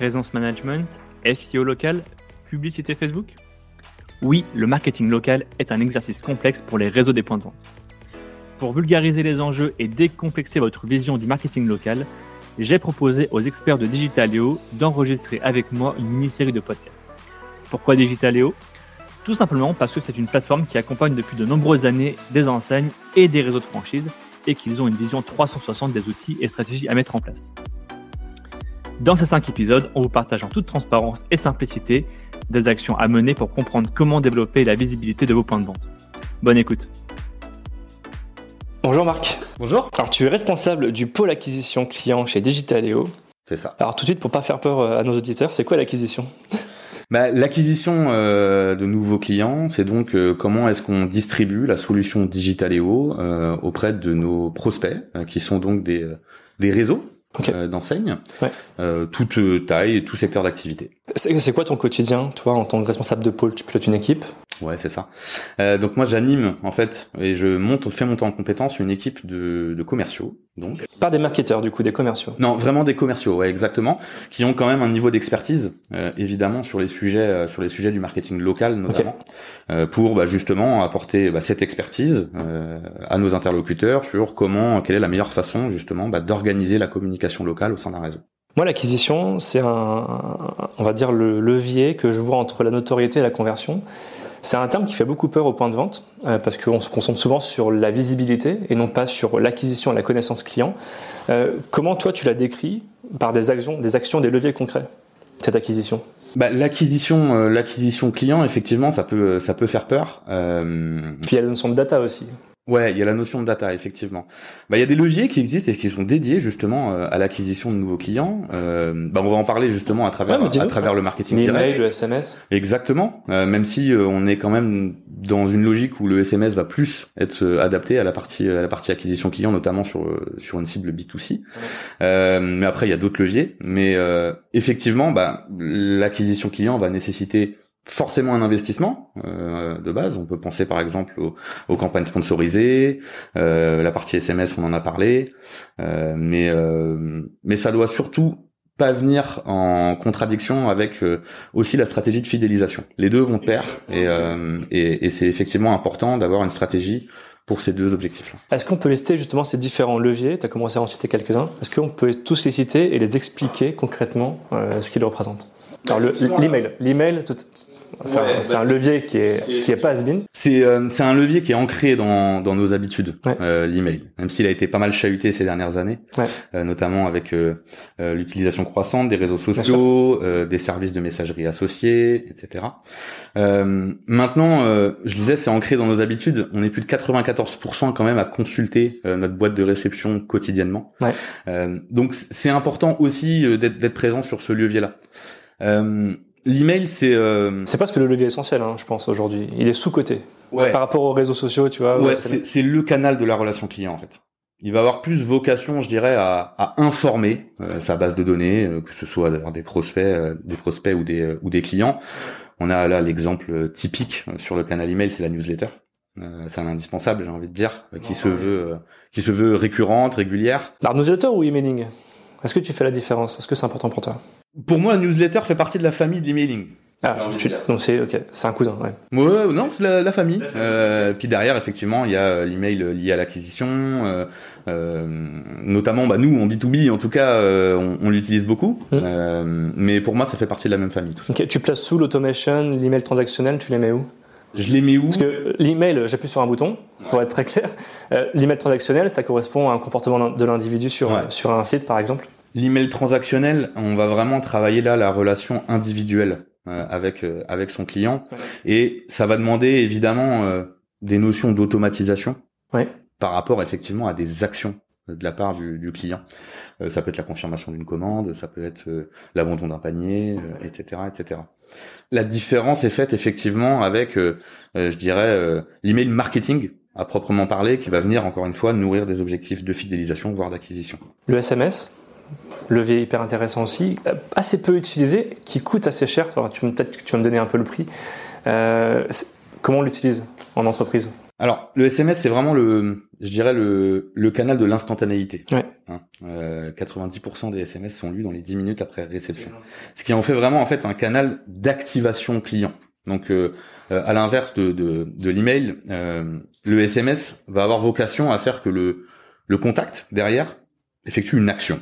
présence management, SEO local, publicité Facebook? Oui, le marketing local est un exercice complexe pour les réseaux des points de vente. Pour vulgariser les enjeux et décomplexer votre vision du marketing local, j'ai proposé aux experts de Digitaleo d'enregistrer avec moi une mini-série de podcasts. Pourquoi Digitaleo Tout simplement parce que c'est une plateforme qui accompagne depuis de nombreuses années des enseignes et des réseaux de franchise et qu'ils ont une vision 360 des outils et stratégies à mettre en place. Dans ces 5 épisodes, on vous partage en toute transparence et simplicité des actions à mener pour comprendre comment développer la visibilité de vos points de vente. Bonne écoute. Bonjour Marc. Bonjour. Alors tu es responsable du pôle acquisition client chez Digitaleo. C'est ça. Alors tout de suite, pour pas faire peur euh, à nos auditeurs, c'est quoi l'acquisition? Bah, L'acquisition euh, de nouveaux clients, c'est donc euh, comment est-ce qu'on distribue la solution Digitaleo euh, auprès de nos prospects, euh, qui sont donc des, des réseaux Ok. euh, d'enseignes, Ouais. euh, toute euh, taille et tout secteur d'activité. C'est quoi ton quotidien, toi, en tant que responsable de pôle? Tu pilotes une équipe? Ouais, c'est ça. Euh, donc moi j'anime en fait et je monte, fais monter en compétence une équipe de, de commerciaux. Donc Pas des marketeurs, du coup, des commerciaux. non, vraiment des commerciaux, ouais, exactement, qui ont quand même un niveau d'expertise euh, évidemment sur les sujets euh, sur les sujets du marketing local notamment euh, pour bah, justement apporter bah, cette expertise euh, à nos interlocuteurs sur comment quelle est la meilleure façon justement bah, d'organiser la communication locale au sein d'un réseau. Moi, l'acquisition, c'est un, on va dire, le levier que je vois entre la notoriété et la conversion. C'est un terme qui fait beaucoup peur au point de vente, euh, parce qu'on se concentre souvent sur la visibilité et non pas sur l'acquisition et la connaissance client. Euh, comment toi, tu l'as décrit par des actions, des actions, des leviers concrets, cette acquisition? Bah, l'acquisition euh, l'acquisition client effectivement ça peut ça peut faire peur. Puis il y a la notion de data aussi. Ouais, il y a la notion de data, effectivement. Bah, il y a des leviers qui existent et qui sont dédiés justement euh, à l'acquisition de nouveaux clients. Euh, bah, on va en parler justement à travers Ouais, à travers le marketing L'email, direct. le SMS. Exactement. Euh, même si euh, on est quand même dans une logique où le SMS va plus être adapté à la partie à la partie acquisition client, notamment sur sur une cible B2C. Euh, mais après, il y a d'autres leviers. Mais effectivement, bah, l'acquisition client va nécessiter forcément un investissement euh, de base. On peut penser par exemple aux, aux campagnes sponsorisées, euh, la partie SMS, on en a parlé, euh, mais euh, mais ça doit surtout pas venir en contradiction avec euh, aussi la stratégie de fidélisation. Les deux vont de pair et, euh, et, et c'est effectivement important d'avoir une stratégie pour ces deux objectifs-là. Est-ce qu'on peut lister justement ces différents leviers? Tu as commencé à en citer quelques-uns. Est-ce qu'on peut tous les citer et les expliquer concrètement euh, ce qu'ils représentent? Alors, le- l'email. L'email, tout- c'est un- Ouais, bah, un levier qui est, qui est pas has-been. C'est euh, c'est un levier qui est ancré dans, dans nos habitudes, Ouais. euh, l'email. Même s'il a été pas mal chahuté ces dernières années, Ouais. euh, notamment avec euh, euh, l'utilisation croissante des réseaux sociaux, euh, des services de messagerie associés, etc. Euh, maintenant, euh, je disais, c'est ancré dans nos habitudes. On est plus de 94% quand même à consulter euh, notre boîte de réception quotidiennement. Ouais. Euh, donc c'est important aussi euh, d'être d'être présent sur ce levier-là. L'email, c'est euh, C'est presque le levier essentiel, hein, je pense, aujourd'hui. Il est sous-coté. ouais. Par rapport aux réseaux sociaux, tu vois. Ouais, ouais, c'est- le canal de la relation client en fait. Il va avoir plus vocation, je dirais, à, à informer euh, sa base de données, euh, que ce soit des prospects, euh, des prospects ou des euh, ou des clients. On a là l'exemple euh, typique sur le canal email, c'est la newsletter. Euh, c'est un indispensable, j'ai envie de dire, euh, qui se veut euh, qui se veut récurrente, régulière. Alors, newsletter ou emailing? Est-ce que tu fais la différence? Est-ce que c'est important pour toi? Pour moi, la newsletter fait partie de la famille de l'emailing. Ah, tu- donc c'est ok, c'est un cousin. Ouais. Ouais, non, c'est la, la famille. Euh, puis derrière, effectivement, il y a euh, l'email lié à l'acquisition, euh, euh, notamment, bah, nous en B 2 B, en tout cas, euh, on, on l'utilise beaucoup. Mm. Euh, mais pour moi, ça fait partie de la même famille. Tout ça. Tu places sous l'automation, l'email transactionnel, tu les mets où? Je les mets où? Parce que l'email, j'appuie sur un bouton, pour être très clair. Euh, l'email transactionnel, ça correspond à un comportement de l'individu sur, Ouais. sur un site, par exemple? L'email transactionnel, on va vraiment travailler là la relation individuelle euh, avec euh, avec son client, Ouais. et ça va demander évidemment euh, des notions d'automatisation Ouais. par rapport effectivement à des actions de la part du, du client. Euh, ça peut être la confirmation d'une commande, ça peut être euh, l'abandon d'un panier, euh, etc., etc. La différence est faite effectivement avec, je dirais, euh, l'email marketing à proprement parler, qui va venir encore une fois nourrir des objectifs de fidélisation, voire d'acquisition. Le SMS, levier hyper intéressant aussi, euh, assez peu utilisé, qui coûte assez cher. Peut-être que tu vas me donner un peu le prix. Euh, comment on l'utilise en entreprise? Alors, le SMS, c'est vraiment le, je dirais le, le canal de l'instantanéité. Ouais. Hein, euh, 90% des SMS sont lus dans les 10 minutes après réception. Ce qui en fait vraiment en fait un canal d'activation client. Donc, euh, à l'inverse de, de, de l'email, le SMS va avoir vocation à faire que le, le contact derrière effectue une action.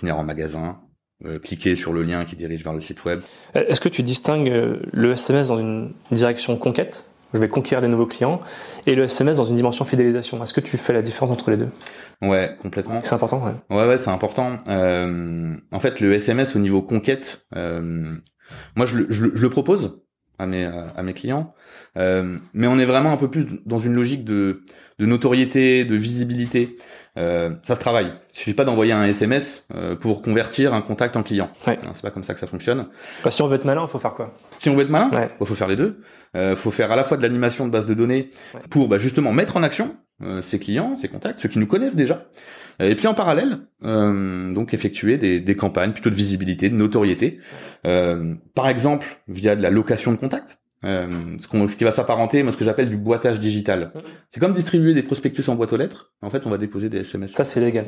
Venir en magasin, euh, cliquer sur le lien qui dirige vers le site web. Euh, Est-ce que tu distingues euh, le SMS dans une direction conquête? Je vais conquérir des nouveaux clients et le SMS dans une dimension fidélisation. Est-ce que tu fais la différence entre les deux? Ouais, complètement. C'est important, ouais. Ouais, ouais, c'est important. Euh, en fait, le SMS au niveau conquête, euh, moi, je, le- je je le propose à mes, à mes clients, euh, mais on est vraiment un peu plus dans une logique de, de notoriété, de visibilité. Euh, ça se travaille. Il suffit pas d'envoyer un SMS euh, pour convertir un contact en client. Ouais. C'est pas comme ça que ça fonctionne. Bah, si on veut être malin, il faut faire quoi? Si on veut être malin, Ouais. il faut faire les deux. Il faut faire à la fois de l'animation de base de données Ouais. pour bah, justement mettre en action euh, ses clients, ses contacts, ceux qui nous connaissent déjà. Euh, Et puis en parallèle, euh, donc effectuer des, des campagnes plutôt de visibilité, de notoriété. Euh, par exemple, via de la location de contacts. Euh, ce, qu'on- ce qui va s'apparenter, moi, ce que j'appelle du boitage digital. C'est comme distribuer des prospectus en boîte aux lettres. En fait, on va déposer des SMS. Ça, c'est légal.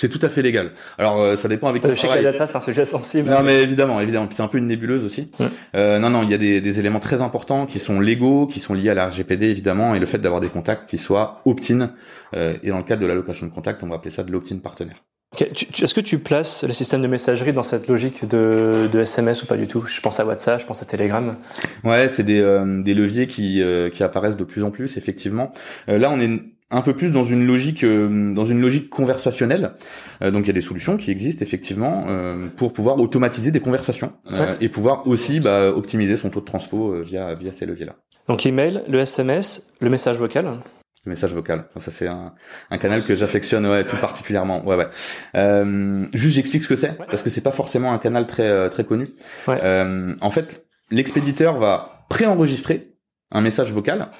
C'est tout à fait légal. Alors, euh, ça dépend avec Euh, Je sais que la data, c'est un sujet sensible. Non mais évidemment, évidemment. Puis c'est un peu une nébuleuse aussi. Euh, non, non, il y a des, des éléments très importants qui sont légaux, qui sont liés à la RGPD évidemment, et le fait d'avoir des contacts qui soient opt-in. Euh, et dans le cadre de l'allocation de contact, on va appeler ça de l'opt-in partenaire. Est-ce que tu places le système de messagerie dans cette logique de, de SMS ou pas du tout? Je pense à WhatsApp, je pense à Telegram. Ouais, c'est des, euh, des leviers qui, euh, qui apparaissent de plus en plus effectivement. Euh, là, on est un peu plus dans une logique euh, dans une logique conversationnelle. Euh, donc il y a des solutions qui existent effectivement euh, pour pouvoir automatiser des conversations et pouvoir aussi bah, optimiser son taux de transfo via via ces leviers-là. Donc l'email, le SMS, le message vocal. Le message vocal, ça c'est un, un canal que j'affectionne ouais, tout particulièrement. Ouais ouais. Euh, juste j'explique ce que c'est parce que c'est pas forcément un canal très euh, très connu. Ouais. Euh, en fait, l'expéditeur va préenregistrer un message vocal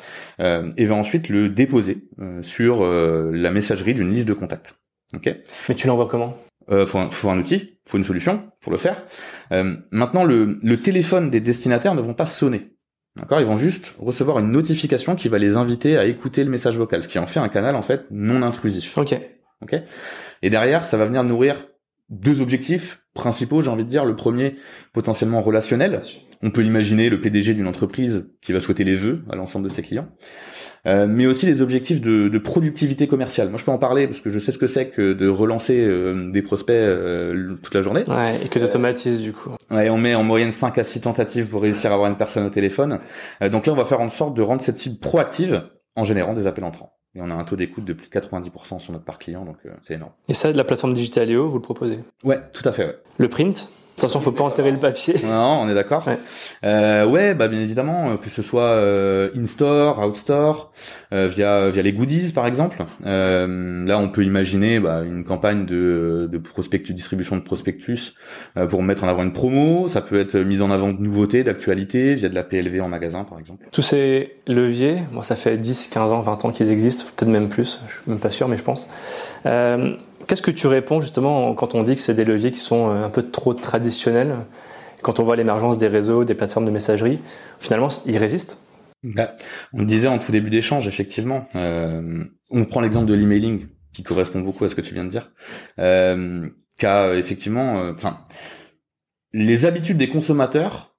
euh, et va ensuite le déposer euh, sur euh, la messagerie d'une liste de contacts. Ok? Mais tu l'envoies comment? Euh, faut, un, faut un outil, faut une solution pour le faire. Euh, maintenant, le, le téléphone des destinataires ne vont pas sonner. D'accord? Ils vont juste recevoir une notification qui va les inviter à écouter le message vocal, ce qui en fait un canal en fait non intrusif. Ok. Et derrière, ça va venir nourrir deux objectifs principaux, j'ai envie de dire. Le premier, potentiellement relationnel. On peut imaginer le PDG d'une entreprise qui va souhaiter les vœux à l'ensemble de ses clients. Euh, mais aussi les objectifs de, de productivité commerciale. Moi, je peux en parler parce que je sais ce que c'est que de relancer euh, des prospects euh, toute la journée. Ouais, et que automatises du coup. Ouais, on met en moyenne 5 à 6 tentatives pour réussir à avoir une personne au téléphone. Euh, donc là, on va faire en sorte de rendre cette cible proactive en générant des appels entrants. Et on a un taux d'écoute de plus de 90% sur notre part client, donc euh, c'est énorme. Et ça, de la plateforme Digitaléo, vous le proposez? Ouais, tout à fait, ouais. Le print? Attention, faut pas enterrer le papier. Non, on est d'accord. Ouais. Euh, ouais, bah bien évidemment, euh, que ce soit euh, in-store, out-store, euh, via via les goodies par exemple. Euh, là, on peut imaginer bah, une campagne de, de prospectus, distribution de prospectus euh, pour mettre en avant une promo. Ça peut être mise en avant de nouveautés, d'actualités, via de la PLV en magasin par exemple. Tous ces leviers, bon, ça fait 10, 15 ans, 20 ans qu'ils existent, peut-être même plus, je suis même pas sûr, mais je pense. Qu'est-ce que tu réponds justement quand on dit que c'est des leviers qui sont euh, un peu trop traditionnels Quand on voit l'émergence des réseaux, des plateformes de messagerie, finalement, ils résistent? Bah, on le disait en tout début d'échange, effectivement. Euh, on prend l'exemple de l'emailing, qui correspond beaucoup à ce que tu viens de dire. Euh, qu'a effectivement, euh, enfin, les habitudes des consommateurs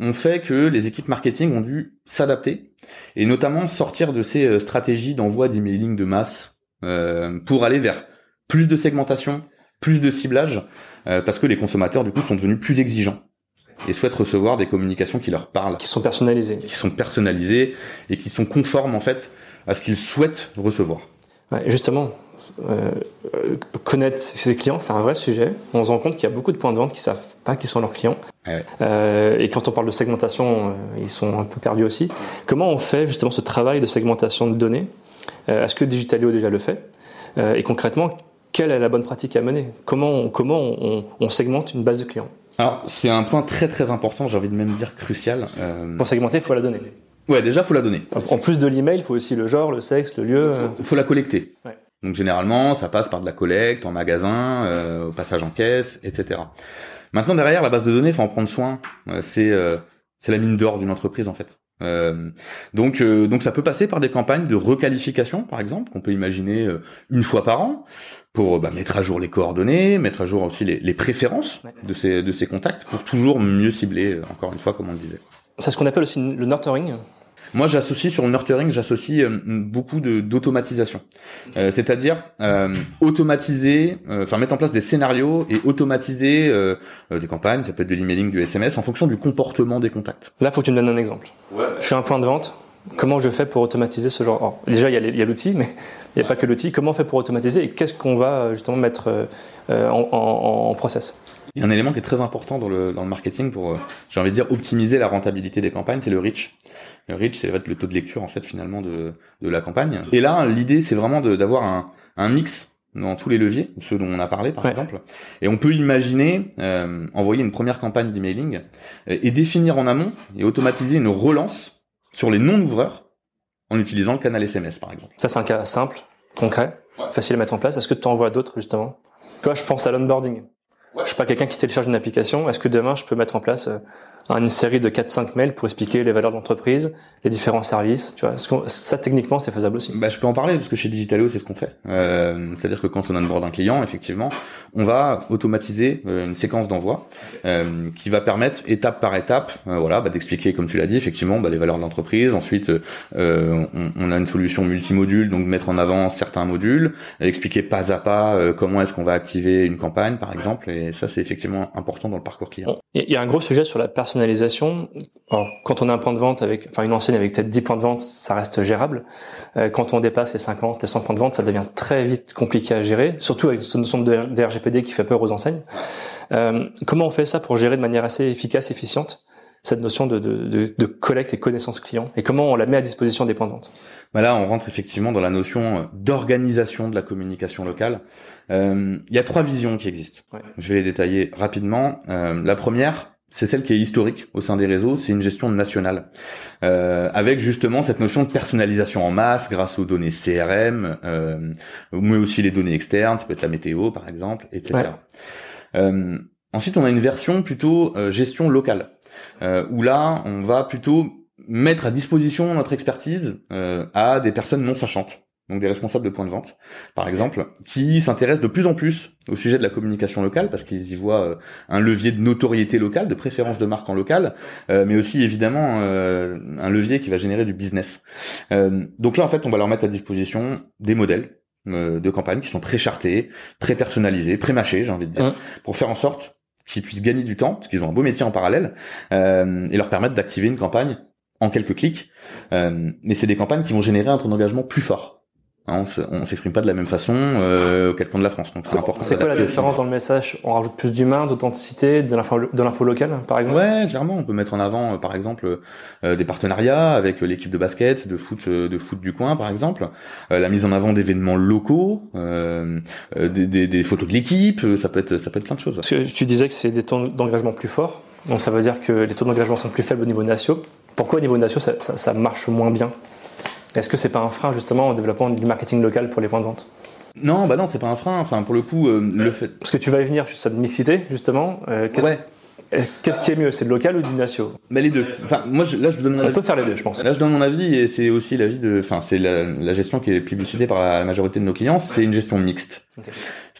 ont fait que les équipes marketing ont dû s'adapter et notamment sortir de ces euh, stratégies d'envoi d'emailing de masse euh, pour aller vers plus de segmentation, plus de ciblage, euh, parce que les consommateurs du coup sont devenus plus exigeants et souhaitent recevoir des communications qui leur parlent Qui sont personnalisés qui sont personnalisés et qui sont conformes en fait à ce qu'ils souhaitent recevoir. Ouais, justement, euh, connaître ses clients, c'est un vrai sujet. On se rend compte qu'il y a beaucoup de points de vente qui savent pas qui sont leurs clients. Ouais. Euh, et quand on parle de segmentation, euh, ils sont un peu perdus aussi. Comment on fait justement ce travail de segmentation de données? Est-ce que Digitalio déjà le fait? Et concrètement, quelle est la bonne pratique à mener? Comment, on, comment on, on segmente une base de clients? Alors c'est un point très très important, j'ai envie de même dire crucial. Euh, Pour segmenter, il faut la donner. Ouais, déjà faut la donner. En plus de l'email, il faut aussi le genre, le sexe, le lieu. euh. Faut, faut la collecter. Ouais. Donc généralement ça passe par de la collecte en magasin, euh, au passage en caisse, etc. Maintenant derrière la base de données, faut en prendre soin. Euh, c'est euh, c'est la mine d'or d'une entreprise en fait. Euh, donc, euh, donc ça peut passer par des campagnes de requalification, par exemple, qu'on peut imaginer euh, une fois par an, pour bah, mettre à jour les coordonnées, mettre à jour aussi les, les préférences de ces de ces contacts, pour toujours mieux cibler, encore une fois, comme on le disait. C'est ce qu'on appelle aussi le nurturing. Moi, j'associe sur le nurturing, j'associe beaucoup de d'automatisation, euh, c'est-à-dire euh, automatiser, enfin mettre en place des scénarios et automatiser des campagnes, ça peut être de l'emailing, du SMS, en fonction du comportement des contacts. Là, faut que tu me donnes un exemple. Ouais. Je suis un point de vente. Comment je fais pour automatiser ce genre Déjà, il y a l'outil, mais il n'y a pas que l'outil. Comment on fait pour automatiser et qu'est-ce qu'on va justement mettre en, en, en, process? Il y a un élément qui est très important dans le, dans le marketing pour, j'ai envie de dire, optimiser la rentabilité des campagnes, c'est le reach. Le reach, c'est le taux de lecture en fait finalement de, de la campagne. Et là, l'idée, c'est vraiment d'avoir un, un mix dans tous les leviers, ceux dont on a parlé par ouais. exemple. Et on peut imaginer euh, envoyer une première campagne d'emailing et définir en amont et automatiser une relance sur les non-ouvreurs en utilisant le canal SMS par exemple. Ça c'est un cas simple, concret, ouais. facile à mettre en place. Est-ce que tu en vois d'autres justement? Toi, je pense à l'onboarding. Ouais. Je suis pas quelqu'un qui télécharge une application. Est-ce que demain je peux mettre en place euh, une série de 4-5 mails pour expliquer les valeurs de l'entreprise, les différents services. Tu vois, ça techniquement c'est faisable aussi? Bah, je peux en parler parce que chez Digitaleo c'est ce qu'on fait. Euh, C'est-à-dire que quand on onboard un client, effectivement, on va automatiser euh, une séquence d'envoi euh, qui va permettre étape par étape, euh, voilà, bah, d'expliquer comme tu l'as dit, effectivement, bah, les valeurs de l'entreprise. Ensuite, on, on, a une solution multimodule, donc mettre en avant certains modules, expliquer pas à pas comment est-ce qu'on va activer une campagne, par exemple. Et ça c'est effectivement important dans le parcours client. Il y a un gros sujet sur la personnalisation. Alors, quand on a un point de vente avec, enfin une enseigne avec peut-être 10 points de vente, ça reste gérable. Euh, quand on dépasse les 50, les 100 points de vente, ça devient très vite compliqué à gérer, surtout avec cette notion de, de RGPD qui fait peur aux enseignes. Euh, comment on fait ça pour gérer de manière assez efficace, efficiente cette notion de, de, de, de collecte et connaissance client? Et comment on la met à disposition des points de vente? Bah Là, on rentre effectivement dans la notion d'organisation de la communication locale. Euh, il y a trois visions qui existent. Ouais. Je vais les détailler rapidement. Euh, la première, c'est celle qui est historique au sein des réseaux, c'est une gestion nationale, euh, avec justement cette notion de personnalisation en masse grâce aux données CRM, euh, mais aussi les données externes, ça peut être la météo par exemple, etc. Ouais. Euh, ensuite, on a une version plutôt euh, gestion locale, euh, où là, on va plutôt mettre à disposition notre expertise euh, à des personnes non sachantes donc des responsables de points de vente, par exemple, qui s'intéressent de plus en plus au sujet de la communication locale parce qu'ils y voient euh, un levier de notoriété locale, de préférence de marque en local, euh, mais aussi évidemment euh, un levier qui va générer du business. Euh, donc là, en fait, on va leur mettre à disposition des modèles euh, de campagne qui sont pré-chartés, pré-personnalisés, pré-mâchés, j'ai envie de dire, mmh. pour faire en sorte qu'ils puissent gagner du temps, parce qu'ils ont un beau métier en parallèle, euh, et leur permettre d'activer une campagne en quelques clics. mais c'est des campagnes qui vont générer un taux d'engagement plus fort. Hein, on s'exprime pas de la même façon euh, coins de la France. Donc c'est important. C'est quoi la différence dans le message? On rajoute plus d'humain, d'authenticité, de l'info, de l'info locale, par exemple? Ouais, clairement. On peut mettre en avant, euh, par exemple, euh, des partenariats avec l'équipe de basket, de foot, euh, de foot du coin, par exemple. Euh, la mise en avant d'événements locaux, euh, des, des, des, photos de l'équipe. Ça peut être, ça peut être plein de choses. Parce que tu disais que c'est des taux d'engagement plus forts. Donc ça veut dire que les taux d'engagement sont plus faibles au niveau national. Pourquoi au niveau national ça, ça, ça marche moins bien? Est-ce que c'est pas un frein justement au développement du marketing local pour les points de vente? Non, bah non, c'est pas un frein. Enfin, pour le coup, euh, le fait. Parce que tu vas y venir sur cette mixité justement. Euh, qu'est-ce... Ouais. Qu'est-ce qui est mieux, c'est le local ou du national Bah les deux. Enfin, moi, je, là, je donne mon On avis. peut faire les deux, je pense. Là, je donne mon avis et c'est aussi l'avis de. Enfin, c'est la, la, gestion qui est publicitée par la majorité de nos clients. C'est une gestion mixte. Okay.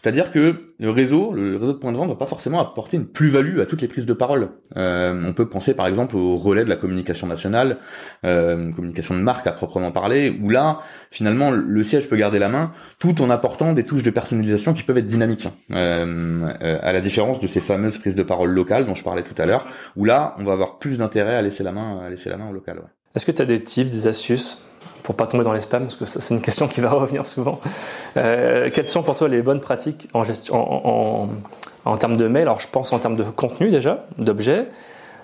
C'est-à-dire que le réseau, le réseau de points de vente, va pas forcément apporter une plus-value à toutes les prises de parole. Euh, on peut penser par exemple au relais de la communication nationale, euh, communication de marque à proprement parler, où là, finalement, le siège peut garder la main, tout en apportant des touches de personnalisation qui peuvent être dynamiques. Euh, euh, à la différence de ces fameuses prises de parole locales dont je parlais tout à l'heure, où là, on va avoir plus d'intérêt à laisser la main, à laisser la main au local. Est-ce que tu as des tips, des astuces? Pour pas tomber dans les spams, parce que c'est une question qui va revenir souvent. Euh, quelles sont pour toi les bonnes pratiques en, gestion, en, termes de mail? Alors, je pense en termes de contenu déjà, d'objets,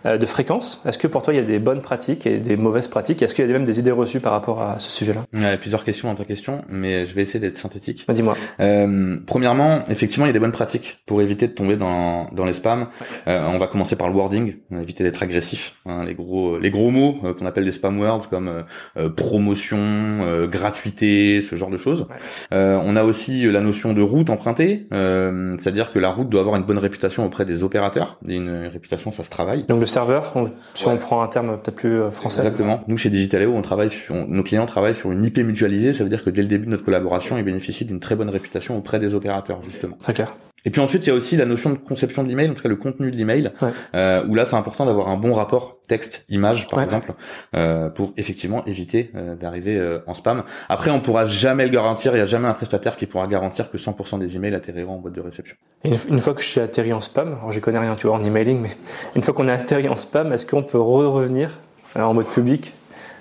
de fréquence. Est-ce que pour toi, il y a des bonnes pratiques et des mauvaises pratiques? Est-ce qu'il y a même des idées reçues par rapport à ce sujet-là? Il y a plusieurs questions dans ta question, mais je vais essayer d'être synthétique. Bah, Dis-moi. Euh, premièrement, effectivement, il y a des bonnes pratiques pour éviter de tomber dans, dans les spams. Euh, on va commencer par le wording, éviter d'être agressif. Hein, les gros les gros mots euh, qu'on appelle des spam words comme euh, promotion, gratuité, ce genre de choses. Ouais. on a aussi la notion de route empruntée, c'est-à-dire que la route doit avoir une bonne réputation auprès des opérateurs. Une réputation, ça se travaille. Donc le serveur, si on prend un terme peut-être plus français. Exactement. Nous, chez Digitaleo, on travaille sur, nos clients travaillent sur une IP mutualisée. Ça veut dire que dès le début de notre collaboration, ils bénéficient d'une très bonne réputation auprès des opérateurs, justement. Très clair. Et puis ensuite, il y a aussi la notion de conception de l'email, en tout cas le contenu de l'email, euh, où là, c'est important d'avoir un bon rapport texte-image, par exemple, euh, pour effectivement éviter euh, d'arriver en spam. Après, on pourra jamais le garantir. Il n'y a jamais un prestataire qui pourra garantir que 100% des emails atterriront en boîte de réception. une, une, fois que je suis atterri en spam, alors je connais rien, tu vois, en emailing, mais une fois qu'on est atterri en spam, est-ce qu'on peut re revenir en mode public,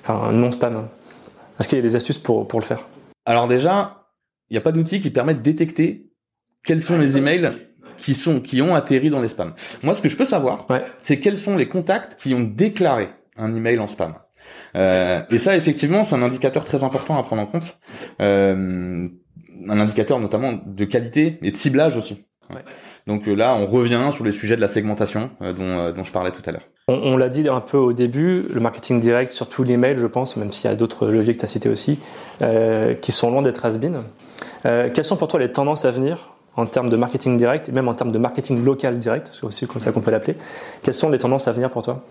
enfin non spam Est-ce qu'il y a des astuces pour pour le faire? Alors déjà, il n'y a pas d'outil qui permet de détecter quels sont les emails qui sont qui ont atterri dans les spams. Moi, ce que je peux savoir, c'est quels sont les contacts qui ont déclaré un email en spam. Euh, et ça, effectivement, c'est un indicateur très important à prendre en compte. Euh, un indicateur notamment de qualité et de ciblage aussi. Donc euh, là, on revient sur les sujets de la segmentation euh, dont, euh, dont je parlais tout à l'heure. On, on l'a dit un peu au début, le marketing direct, surtout l'email, je pense, même s'il y a d'autres leviers que tu as cités aussi, euh, qui sont loin d'être has-been. Euh, quelles sont pour toi les tendances à venir en termes de marketing direct et même en termes de marketing local direct, c'est aussi comme ça qu'on peut l'appeler. Quelles sont les tendances à venir pour toi?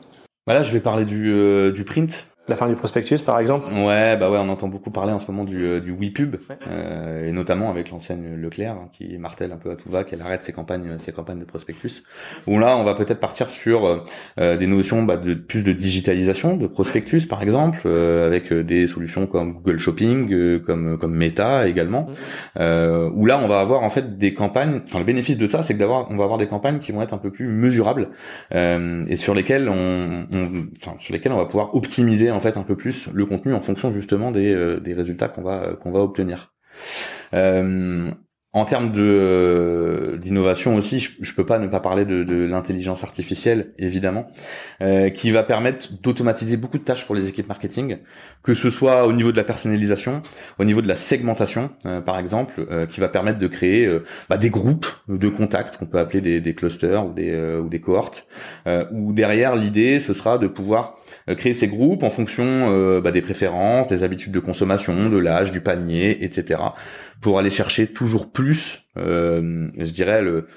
Voilà, je vais parler du, euh, du print. La fin du prospectus, par exemple Ouais, bah ouais, on entend beaucoup parler en ce moment du, euh, du WePub, euh, et notamment avec l'enseigne Leclerc, hein, qui martèle un peu à tout va qu'elle arrête ses campagnes, ses campagnes de prospectus. Où là, on va peut-être partir sur euh, des notions bah, de plus de digitalisation de prospectus, par exemple, euh, avec des solutions comme Google Shopping, euh, comme comme Meta également. Euh, où là, on va avoir en fait des campagnes. Enfin, le bénéfice de ça, c'est que d'avoir, on va avoir des campagnes qui vont être un peu plus mesurables et sur lesquelles on, on, enfin, sur lesquelles on va pouvoir optimiser en fait un peu plus le contenu en fonction justement des, euh, des résultats qu'on va qu'on va obtenir. Euh, en termes de euh, d'innovation aussi, je, je peux pas ne pas parler de, de l'intelligence artificielle évidemment, euh, qui va permettre d'automatiser beaucoup de tâches pour les équipes marketing, que ce soit au niveau de la personnalisation, au niveau de la segmentation euh, par exemple, euh, qui va permettre de créer euh, bah, des groupes de contacts qu'on peut appeler des, des clusters ou des ou des cohortes, où derrière l'idée ce sera de pouvoir créer ces groupes en fonction euh, bah, des préférences, des habitudes de consommation, de l'âge, du panier, etc. pour aller chercher toujours plus, euh, je dirais, le,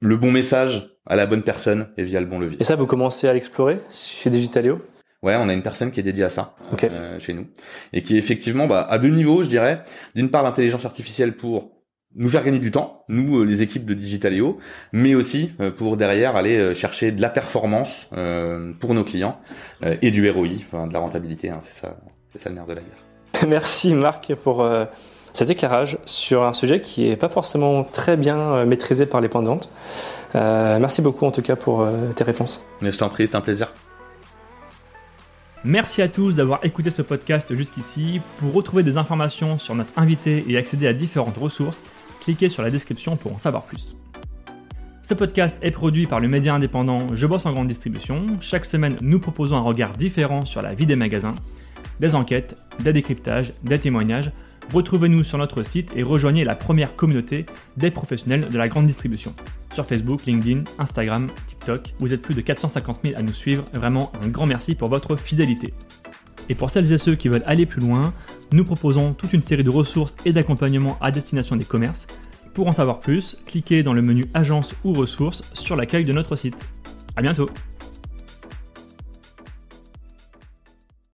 le bon message à la bonne personne et via le bon levier. Et ça, vous commencez à l'explorer chez Digitalio? Ouais, on a une personne qui est dédiée à ça okay. euh, chez nous et qui effectivement bah, à deux niveaux, je dirais. D'une part, l'intelligence artificielle pour nous faire gagner du temps, nous les équipes de Digitaleo, mais aussi pour derrière aller chercher de la performance euh, pour nos clients euh, et du ROI, enfin de la rentabilité, hein, c'est ça, c'est ça le nerf de la guerre. Merci Marc pour euh, cet éclairage sur un sujet qui est pas forcément très bien maîtrisé par les points de vente. merci beaucoup en tout cas pour tes réponses. Mais je t'en prie, c'est un plaisir. Merci à tous d'avoir écouté ce podcast jusqu'ici. Pour retrouver des informations sur notre invité et accéder à différentes ressources, cliquez sur la description pour en savoir plus. Ce podcast est produit par le média indépendant Je bosse en grande distribution. Chaque semaine, nous proposons un regard différent sur la vie des magasins, des enquêtes, des décryptages, des témoignages. Retrouvez-nous sur notre site et rejoignez la première communauté des professionnels de la grande distribution. Sur Facebook, LinkedIn, Instagram, TikTok, vous êtes plus de 450 000 à nous suivre. Vraiment un grand merci pour votre fidélité. Et pour celles et ceux qui veulent aller plus loin, nous proposons toute une série de ressources et d'accompagnements à destination des commerces. Pour en savoir plus, cliquez dans le menu Agence ou ressources sur l'accueil de notre site. A bientôt